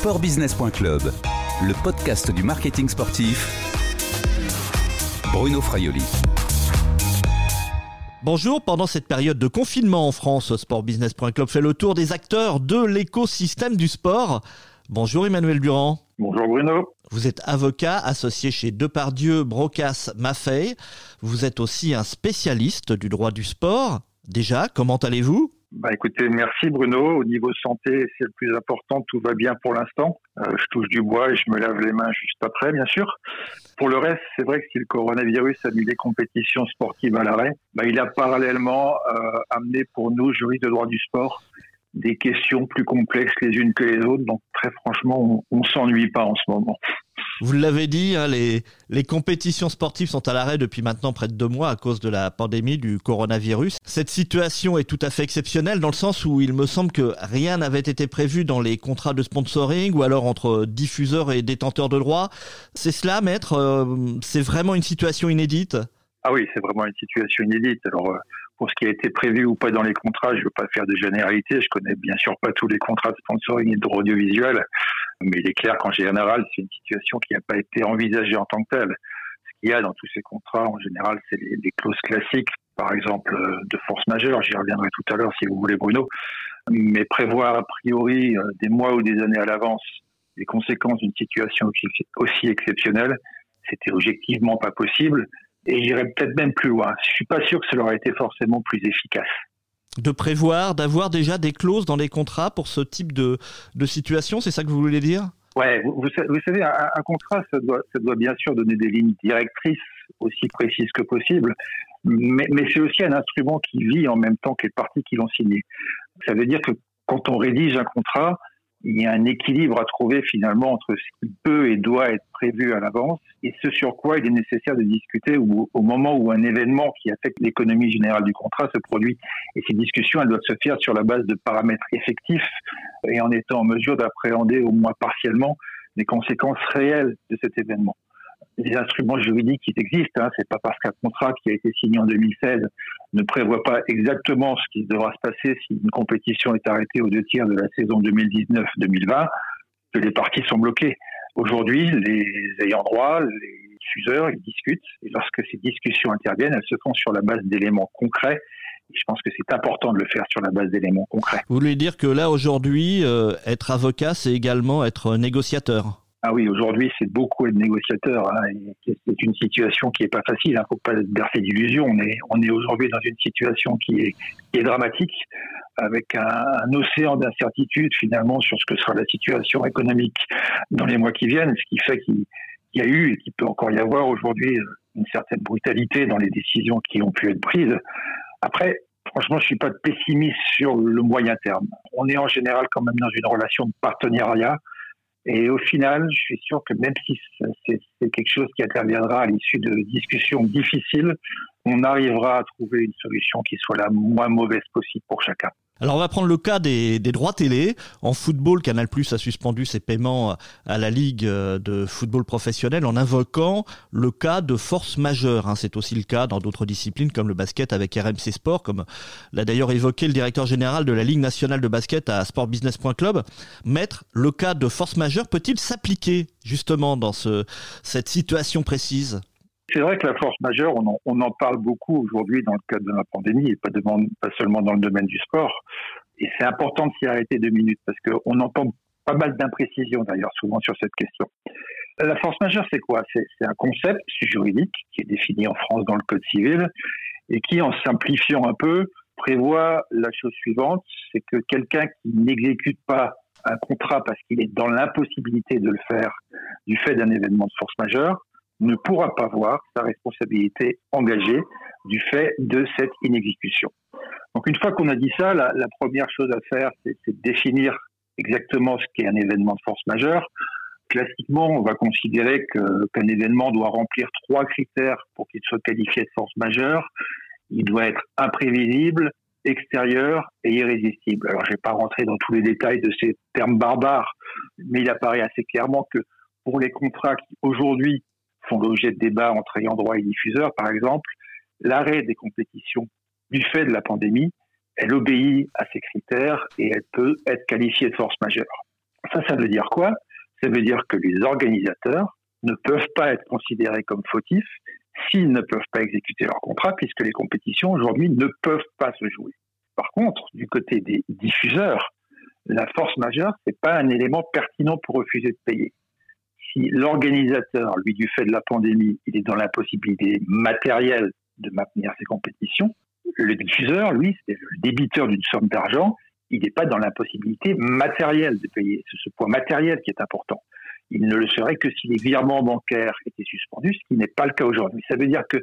Sportbusiness.club, le podcast du marketing sportif. Bruno Fraioli. Bonjour, pendant cette période de confinement en France, Sportbusiness.club fait le tour des acteurs de l'écosystème du sport. Bonjour Emmanuel Durand. Bonjour Bruno. Vous êtes avocat associé chez Depardieu, Brocas, Maffei. Vous êtes aussi un spécialiste du droit du sport. Déjà, comment allez-vous? Bah écoutez, merci Bruno. Au niveau santé, c'est le plus important. Tout va bien pour l'instant. Euh, je touche du bois et je me lave les mains juste après, bien sûr. Pour le reste, c'est vrai que si le coronavirus a mis les compétitions sportives à l'arrêt, bah, il a parallèlement euh, amené pour nous, juristes de droit du sport, des questions plus complexes les unes que les autres. Donc très franchement, on, on s'ennuie pas en ce moment. Vous l'avez dit, hein, les, les compétitions sportives sont à l'arrêt depuis maintenant près de deux mois à cause de la pandémie du coronavirus. Cette situation est tout à fait exceptionnelle dans le sens où il me semble que rien n'avait été prévu dans les contrats de sponsoring ou alors entre diffuseurs et détenteurs de droits. C'est cela, maître euh, C'est vraiment une situation inédite? Ah oui, c'est vraiment une situation inédite. Alors, euh, pour ce qui a été prévu ou pas dans les contrats, je ne veux pas faire de généralité. Je connais bien sûr pas tous les contrats de sponsoring et de audiovisuel, mais il est clair qu'en général, c'est une situation qui n'a pas été envisagée en tant que telle. Ce qu'il y a dans tous ces contrats, en général, c'est les, clauses classiques, par exemple euh, de force majeure. J'y reviendrai tout à l'heure si vous voulez, Bruno. Mais prévoir a priori euh, des mois ou des années à l'avance les conséquences d'une situation aussi exceptionnelle, c'était objectivement pas possible. Et j'irais peut-être même plus loin. Je suis pas sûr que cela aurait été forcément plus efficace. De prévoir, d'avoir déjà des clauses dans les contrats pour ce type de, de situation, c'est ça que vous voulez dire? Ouais, vous, vous, savez, un, contrat, ça doit, ça doit bien sûr donner des lignes directrices aussi précises que possible, mais, mais c'est aussi un instrument qui vit en même temps que les parties qui l'ont signé. Ça veut dire que quand on rédige un contrat, il y a un équilibre à trouver finalement entre ce qui peut et doit être prévu à l'avance et ce sur quoi il est nécessaire de discuter au, moment où un événement qui affecte l'économie générale du contrat se produit. Et ces discussions, elles doivent se faire sur la base de paramètres effectifs et en étant en mesure d'appréhender au moins partiellement les conséquences réelles de cet événement les instruments juridiques qui existent. Hein. C'est pas parce qu'un contrat qui a été signé en 2016 ne prévoit pas exactement ce qui devra se passer si une compétition est arrêtée aux deux tiers de la saison 2019-2020 que les parties sont bloquées. Aujourd'hui, les ayants droit, les diffuseurs, ils discutent. Et lorsque ces discussions interviennent, elles se font sur la base d'éléments concrets je pense que c'est important de le faire sur la base d'éléments concrets. Vous voulez dire que là, aujourd'hui, euh, être avocat, c'est également être négociateur? Ah oui, aujourd'hui, c'est beaucoup être négociateur. Hein, c'est une situation qui est pas facile. Il hein, faut pas bercer d'illusions. On est, on est aujourd'hui dans une situation qui est, qui est dramatique, avec un, un océan d'incertitude finalement sur ce que sera la situation économique dans les mois qui viennent, ce qui fait qu'il y a eu et qu'il peut encore y avoir aujourd'hui une certaine brutalité dans les décisions qui ont pu être prises. Après, franchement, je suis pas pessimiste sur le moyen terme. On est en général quand même dans une relation de partenariat et au final, je suis sûr que même si c'est quelque chose qui interviendra à l'issue de discussions difficiles, on arrivera à trouver une solution qui soit la moins mauvaise possible pour chacun. Alors on va prendre le cas des, droits télé. En football, Canal Plus a suspendu ses paiements à la Ligue de football professionnel en invoquant le cas de force majeure. Hein. C'est aussi le cas dans d'autres disciplines comme le basket avec RMC Sport, comme l'a d'ailleurs évoqué le directeur général de la Ligue nationale de basket à sportbusiness.club. Maître, le cas de force majeure peut-il s'appliquer justement dans ce, cette situation précise? C'est vrai que la force majeure, on en, parle beaucoup aujourd'hui dans le cadre de la pandémie et pas, pas seulement dans le domaine du sport. Et c'est important de s'y arrêter deux minutes parce qu'on entend pas mal d'imprécisions d'ailleurs souvent sur cette question. La force majeure, c'est quoi? C'est un concept juridique qui est défini en France dans le Code civil et qui, en simplifiant un peu, prévoit la chose suivante, c'est que quelqu'un qui n'exécute pas un contrat parce qu'il est dans l'impossibilité de le faire du fait d'un événement de force majeure, ne pourra pas voir sa responsabilité engagée du fait de cette inexécution. Donc une fois qu'on a dit ça, la, première chose à faire, c'est de définir exactement ce qu'est un événement de force majeure. Classiquement, on va considérer qu'un événement doit remplir trois critères pour qu'il soit qualifié de force majeure. Il doit être imprévisible, extérieur et irrésistible. Alors, je ne vais pas rentrer dans tous les détails de ces termes barbares, mais il apparaît assez clairement que pour les contrats qui aujourd'hui font l'objet de débats entre ayants droit et diffuseurs, par exemple, l'arrêt des compétitions du fait de la pandémie, elle obéit à ces critères et elle peut être qualifiée de force majeure. Ça, ça veut dire quoi? Ça veut dire que les organisateurs ne peuvent pas être considérés comme fautifs s'ils ne peuvent pas exécuter leur contrat, puisque les compétitions aujourd'hui ne peuvent pas se jouer. Par contre, du côté des diffuseurs, la force majeure, c'est pas un élément pertinent pour refuser de payer. Si l'organisateur, lui, du fait de la pandémie, il est dans l'impossibilité matérielle de maintenir ses compétitions, le diffuseur, lui, c'est le débiteur d'une somme d'argent, il n'est pas dans l'impossibilité matérielle de payer. C'est ce point matériel qui est important. Il ne le serait que si les virements bancaires étaient suspendus, ce qui n'est pas le cas aujourd'hui. Ça veut dire que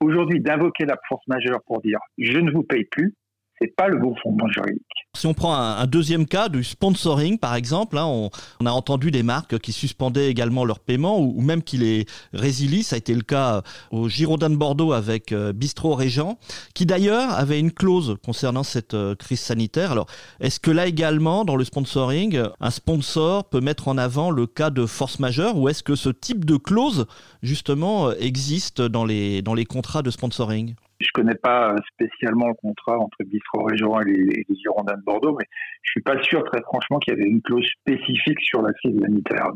aujourd'hui, d'invoquer la force majeure pour dire je ne vous paye plus, c'est pas le bon fondement juridique. Si on prend un, deuxième cas du sponsoring, par exemple, hein, on, a entendu des marques qui suspendaient également leur paiement ou, même qui les résilient. Ça a été le cas au Girondin de Bordeaux avec euh, Bistro Régent, qui d'ailleurs avait une clause concernant cette euh, crise sanitaire. Alors, est-ce que là également, dans le sponsoring, un sponsor peut mettre en avant le cas de force majeure ou est-ce que ce type de clause, justement, euh, existe dans les contrats de sponsoring? Je connais pas spécialement le contrat entre Bistro Régent et les, les, Girondins de Bordeaux, mais je suis pas sûr, très franchement, qu'il y avait une clause spécifique sur la crise sanitaire.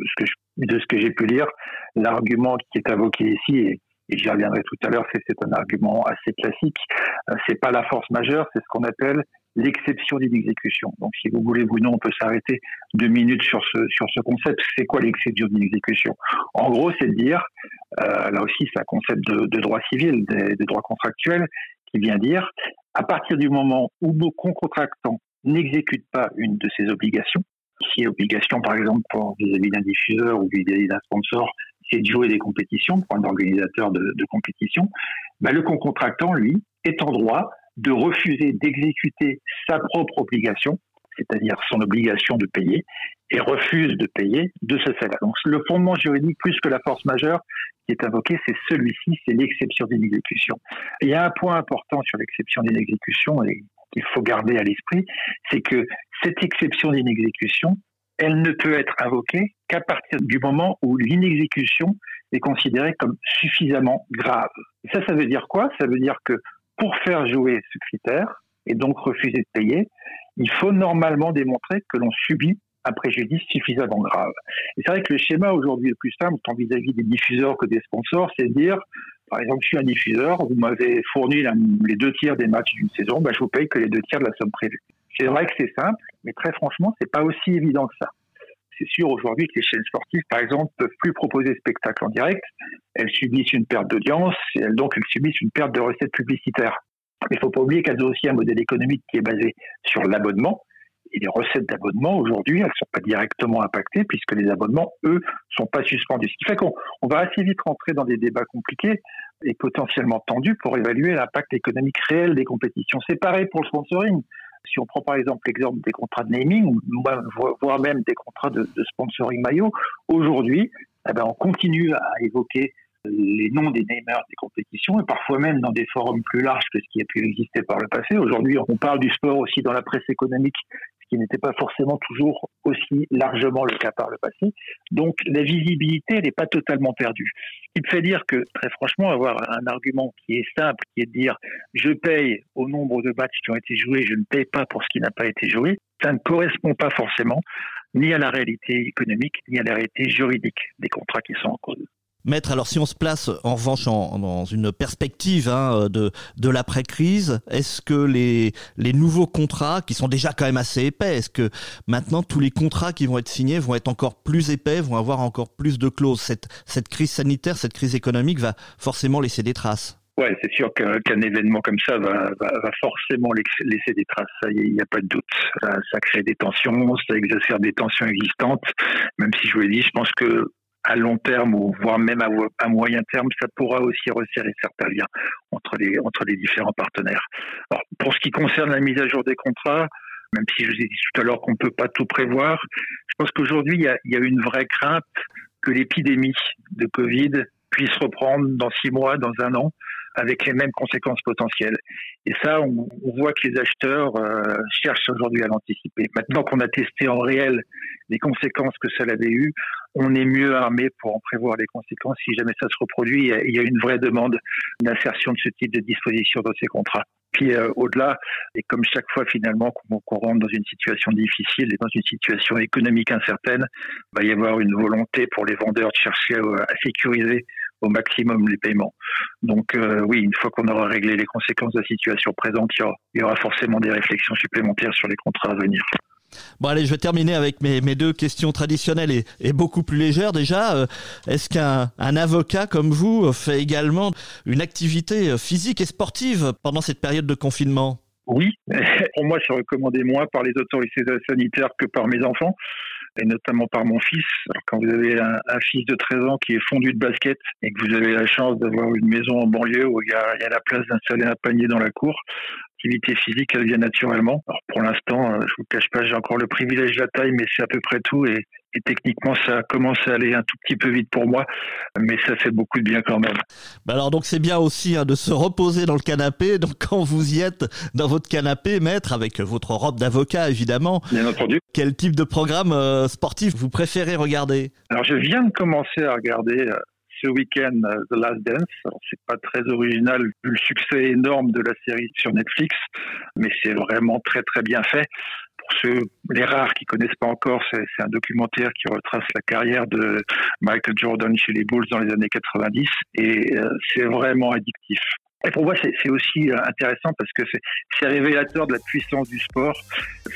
De ce que j'ai pu lire, l'argument qui est invoqué ici, et, j'y reviendrai tout à l'heure, c'est un argument assez classique. Euh, c'est pas la force majeure, c'est ce qu'on appelle l'exception d'une exécution. Donc, si vous voulez, vous, non, on peut s'arrêter deux minutes sur ce, sur ce concept. C'est quoi l'exception d'une exécution? En gros, c'est de dire, là aussi, c'est un concept de, de droit civil, des, droits contractuels, qui vient dire, à partir du moment où vos contractants n'exécutent pas une de ces obligations, si l'obligation, par exemple, vis-à-vis d'un diffuseur ou vis-à-vis d'un sponsor, c'est de jouer des compétitions, pour un organisateur de, de compétition, bah, le contractant, lui, est en droit de refuser d'exécuter sa propre obligation, c'est-à-dire son obligation de payer, et refuse de payer de ce salaire. Donc le fondement juridique, plus que la force majeure qui est invoquée, c'est celui-ci, c'est l'exception d'une exécution. Il y a un point important sur l'exception d'une exécution et qu'il faut garder à l'esprit, c'est que cette exception d'une exécution, elle ne peut être invoquée qu'à partir du moment où l'inexécution est considérée comme suffisamment grave. Et ça, ça veut dire quoi? Ça veut dire que pour faire jouer ce critère et donc refuser de payer, il faut normalement démontrer que l'on subit un préjudice suffisamment grave. Et c'est vrai que le schéma aujourd'hui le plus simple, tant vis-à-vis des diffuseurs que des sponsors, c'est de dire, par exemple, je suis un diffuseur, vous m'avez fourni les deux tiers des matchs d'une saison, bah, je vous paye que les deux tiers de la somme prévue. C'est vrai que c'est simple, mais très franchement, c'est pas aussi évident que ça. C'est sûr aujourd'hui que les chaînes sportives, par exemple, peuvent plus proposer de spectacles en direct. Elles subissent une perte d'audience et elles, donc elles subissent une perte de recettes publicitaires. Mais il faut pas oublier qu'elles ont aussi un modèle économique qui est basé sur l'abonnement. Et les recettes d'abonnement aujourd'hui, elles sont pas directement impactées puisque les abonnements, eux, sont pas suspendus. Ce qui fait qu'on va assez vite rentrer dans des débats compliqués et potentiellement tendus pour évaluer l'impact économique réel des compétitions. C'est pareil pour le sponsoring. Si on prend par exemple l'exemple des contrats de naming, voire même des contrats de, sponsoring maillot, aujourd'hui, eh ben, on continue à évoquer les noms des namers des compétitions et parfois même dans des forums plus larges que ce qui a pu exister par le passé. Aujourd'hui, on parle du sport aussi dans la presse économique, ce qui n'était pas forcément toujours aussi largement le cas par le passé. Donc la visibilité, n'est pas totalement perdue. Il me fait dire que, très franchement, avoir un argument qui est simple, qui est de dire je paye au nombre de matchs qui ont été joués, je ne paye pas pour ce qui n'a pas été joué, ça ne correspond pas forcément ni à la réalité économique, ni à la réalité juridique des contrats qui sont en cause. Maître, alors si on se place en revanche dans une perspective hein, de, de l'après-crise, est-ce que les, les nouveaux contrats, qui sont déjà quand même assez épais, est-ce que maintenant tous les contrats qui vont être signés vont être encore plus épais, vont avoir encore plus de clauses? Cette, cette crise sanitaire, cette crise économique va forcément laisser des traces Ouais, c'est sûr qu'un événement comme ça va, va, forcément laisser des traces. Il n'y a pas de doute. Ça, crée des tensions, ça exacerbe des tensions existantes. Même si je vous l'ai dit, je pense que à long terme ou voire même à, moyen terme, ça pourra aussi resserrer certains liens entre les entre les différents partenaires. Pour ce qui concerne la mise à jour des contrats, même si je vous ai dit tout à l'heure qu'on ne peut pas tout prévoir, je pense qu'aujourd'hui il y y a une vraie crainte que l'épidémie de Covid puisse reprendre dans six mois, dans un an, avec les mêmes conséquences potentielles. Et ça, on, voit que les acheteurs euh, cherchent aujourd'hui à l'anticiper. Maintenant qu'on a testé en réel les conséquences que ça avait eu, on est mieux armé pour en prévoir les conséquences si jamais ça se reproduit. Il y a, une vraie demande d'insertion de ce type de disposition dans ces contrats. Puis euh, au-delà, et comme chaque fois finalement qu'on rentre dans une situation difficile et dans une situation économique incertaine, il va y avoir une volonté pour les vendeurs de chercher à, sécuriser au maximum les paiements. Donc euh, oui, une fois qu'on aura réglé les conséquences de la situation présente, il y aura forcément des réflexions supplémentaires sur les contrats à venir. Bon allez, je vais terminer avec mes, deux questions traditionnelles et, beaucoup plus légères déjà. Euh, est-ce qu'un avocat comme vous fait également une activité physique et sportive pendant cette période de confinement? Oui, pour moi c'est recommandé moins par les autorités sanitaires que par mes enfants et notamment par mon fils. quand vous avez un, fils de 13 ans qui est fondu de basket et que vous avez la chance d'avoir une maison en banlieue où il y a, il y a la place d'installer un panier dans la cour, l'activité physique, elle vient naturellement. Alors pour l'instant, euh, je vous cache pas, j'ai encore le privilège de la taille, mais c'est à peu près tout. Et, techniquement, ça commence à aller un tout petit peu vite pour moi, mais ça fait beaucoup de bien quand même. Bah alors donc c'est bien aussi hein, de se reposer dans le canapé. Donc quand vous y êtes dans votre canapé, maître, avec votre robe d'avocat évidemment. Bien entendu. Quel type de programme euh, sportif vous préférez regarder? Alors je viens de commencer à regarder euh, ce week-end euh, The Last Dance. C'est pas très original vu le succès énorme de la série sur Netflix, mais c'est vraiment très très bien fait. Pour ceux, les rares qui connaissent pas encore, c'est un documentaire qui retrace la carrière de Michael Jordan chez les Bulls dans les années 90 et euh, c'est vraiment addictif. Et pour moi, c'est aussi euh, intéressant parce que c'est révélateur de la puissance du sport.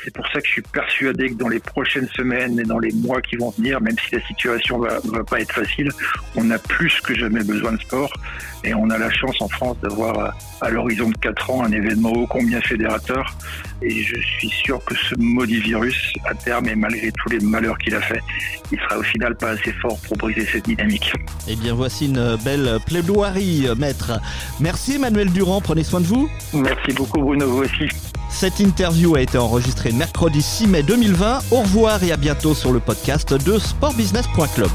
C'est pour ça que je suis persuadé que dans les prochaines semaines et dans les mois qui vont venir, même si la situation va, va pas être facile, on a plus que jamais besoin de sport. Et on a la chance en France d'avoir euh, à l'horizon de 4 ans un événement ô combien fédérateur. Et je suis sûr que ce maudit virus, à terme, et malgré tous les malheurs qu'il a fait, il sera au final pas assez fort pour briser cette dynamique. Eh bien, voici une belle plaidoirie, maître. Merci Emmanuel Durand, prenez soin de vous. Merci beaucoup Bruno, vous aussi. Cette interview a été enregistrée mercredi 6 mai 2020. Au revoir et à bientôt sur le podcast de sportbusiness.club.